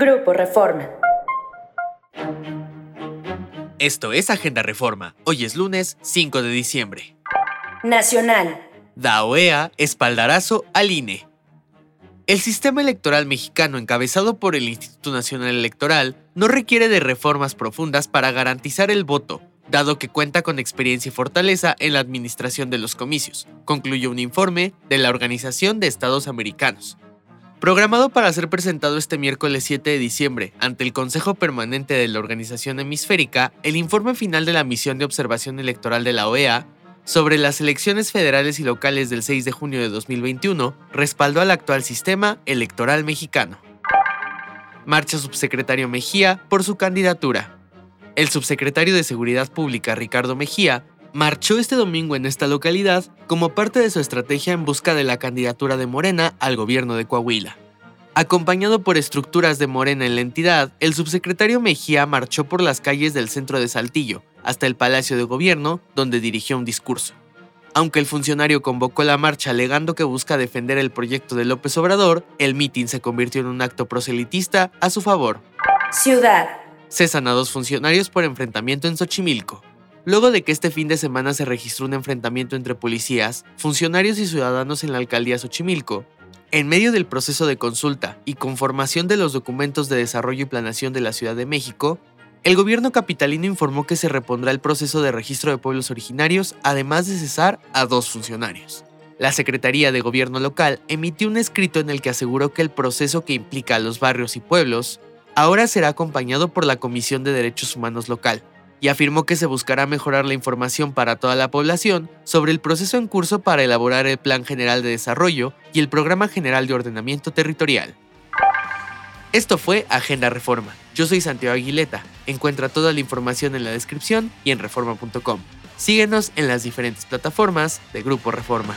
Grupo Reforma. Esto es Agenda Reforma. Hoy es lunes 5 de diciembre. Nacional. Da OEA espaldarazo al INE. El sistema electoral mexicano encabezado por el Instituto Nacional Electoral no requiere de reformas profundas para garantizar el voto, dado que cuenta con experiencia y fortaleza en la administración de los comicios, concluyó un informe de la Organización de Estados Americanos. Programado para ser presentado este miércoles 7 de diciembre ante el Consejo Permanente de la Organización Hemisférica, el informe final de la misión de observación electoral de la OEA sobre las elecciones federales y locales del 6 de junio de 2021 respaldó al actual sistema electoral mexicano. Marcha subsecretario Mejía por su candidatura. El subsecretario de Seguridad Pública Ricardo Mejía marchó este domingo en esta localidad como parte de su estrategia en busca de la candidatura de Morena al gobierno de Coahuila. Acompañado por estructuras de Morena en la entidad, el subsecretario Mejía marchó por las calles del centro de Saltillo, hasta el Palacio de Gobierno, donde dirigió un discurso. Aunque el funcionario convocó la marcha alegando que busca defender el proyecto de López Obrador, el mitin se convirtió en un acto proselitista a su favor. Ciudad. Cesan a dos funcionarios por enfrentamiento en Xochimilco. Luego de que este fin de semana se registró un enfrentamiento entre policías, funcionarios y ciudadanos en la alcaldía Xochimilco, en medio del proceso de consulta y conformación de los documentos de desarrollo y planación de la Ciudad de México, el gobierno capitalino informó que se repondrá el proceso de registro de pueblos originarios, además de cesar a dos funcionarios. La Secretaría de Gobierno local emitió un escrito en el que aseguró que el proceso que implica a los barrios y pueblos ahora será acompañado por la Comisión de Derechos Humanos local, y afirmó que se buscará mejorar la información para toda la población sobre el proceso en curso para elaborar el Plan General de Desarrollo y el Programa General de Ordenamiento Territorial. Esto fue Agenda Reforma. Yo soy Santiago Aguileta. Encuentra toda la información en la descripción y en reforma.com. Síguenos en las diferentes plataformas de Grupo Reforma.